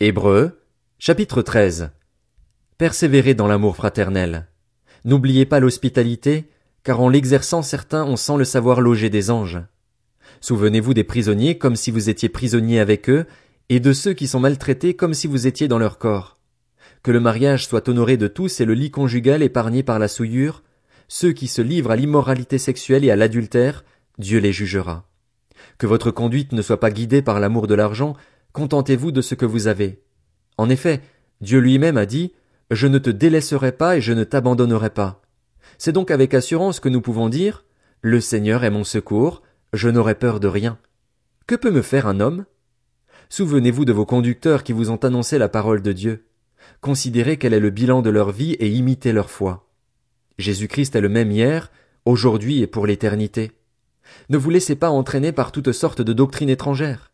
Hébreux, chapitre 13. Persévérez dans l'amour fraternel. N'oubliez pas l'hospitalité, car en l'exerçant certains on sent le savoir loger des anges. Souvenez-vous des prisonniers comme si vous étiez prisonniers avec eux, et de ceux qui sont maltraités comme si vous étiez dans leur corps. Que le mariage soit honoré de tous et le lit conjugal épargné par la souillure, ceux qui se livrent à l'immoralité sexuelle et à l'adultère, Dieu les jugera. Que votre conduite ne soit pas guidée par l'amour de l'argent, contentez-vous de ce que vous avez. En effet, Dieu lui-même a dit, Je ne te délaisserai pas et je ne t'abandonnerai pas. C'est donc avec assurance que nous pouvons dire, Le Seigneur est mon secours, je n'aurai peur de rien. Que peut me faire un homme? Souvenez-vous de vos conducteurs qui vous ont annoncé la parole de Dieu. Considérez quel est le bilan de leur vie et imitez leur foi. Jésus-Christ est le même hier, aujourd'hui et pour l'éternité. Ne vous laissez pas entraîner par toutes sortes de doctrines étrangères.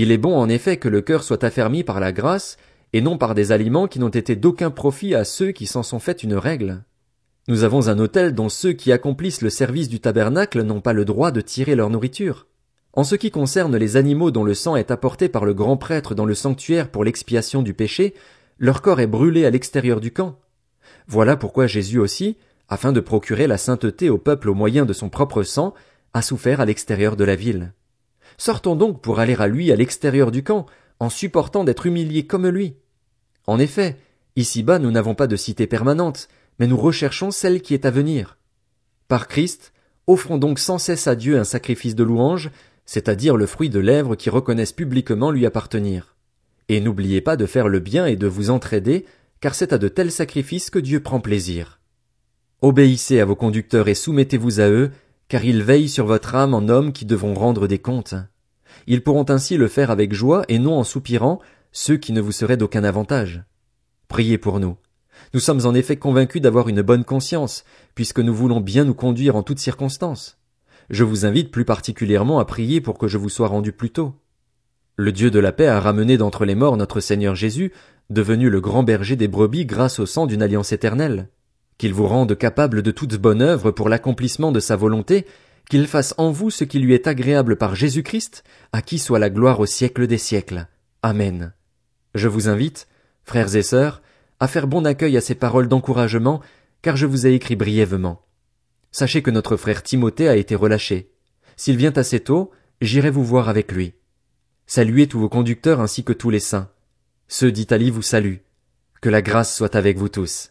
Il est bon en effet que le cœur soit affermi par la grâce, et non par des aliments qui n'ont été d'aucun profit à ceux qui s'en sont fait une règle. Nous avons un hôtel dont ceux qui accomplissent le service du tabernacle n'ont pas le droit de tirer leur nourriture. En ce qui concerne les animaux dont le sang est apporté par le grand prêtre dans le sanctuaire pour l'expiation du péché, leur corps est brûlé à l'extérieur du camp. Voilà pourquoi Jésus aussi, afin de procurer la sainteté au peuple au moyen de son propre sang, a souffert à l'extérieur de la ville. Sortons donc pour aller à lui à l'extérieur du camp, en supportant d'être humiliés comme lui. En effet, ici-bas nous n'avons pas de cité permanente, mais nous recherchons celle qui est à venir. Par Christ, offrons donc sans cesse à Dieu un sacrifice de louange, c'est-à-dire le fruit de lèvres qui reconnaissent publiquement lui appartenir. Et n'oubliez pas de faire le bien et de vous entraider, car c'est à de tels sacrifices que Dieu prend plaisir. Obéissez à vos conducteurs et soumettez-vous à eux, car ils veillent sur votre âme en hommes qui devront rendre des comptes. Ils pourront ainsi le faire avec joie et non en soupirant, ceux qui ne vous seraient d'aucun avantage. Priez pour nous. Nous sommes en effet convaincus d'avoir une bonne conscience, puisque nous voulons bien nous conduire en toutes circonstances. Je vous invite plus particulièrement à prier pour que je vous sois rendu plus tôt. Le Dieu de la paix a ramené d'entre les morts notre Seigneur Jésus, devenu le grand berger des brebis grâce au sang d'une alliance éternelle. Qu'il vous rende capable de toute bonne œuvre pour l'accomplissement de sa volonté, qu'il fasse en vous ce qui lui est agréable par Jésus Christ, à qui soit la gloire au siècle des siècles. Amen. Je vous invite, frères et sœurs, à faire bon accueil à ces paroles d'encouragement, car je vous ai écrit brièvement. Sachez que notre frère Timothée a été relâché. S'il vient assez tôt, j'irai vous voir avec lui. Saluez tous vos conducteurs ainsi que tous les saints. Ceux d'Italie vous saluent. Que la grâce soit avec vous tous.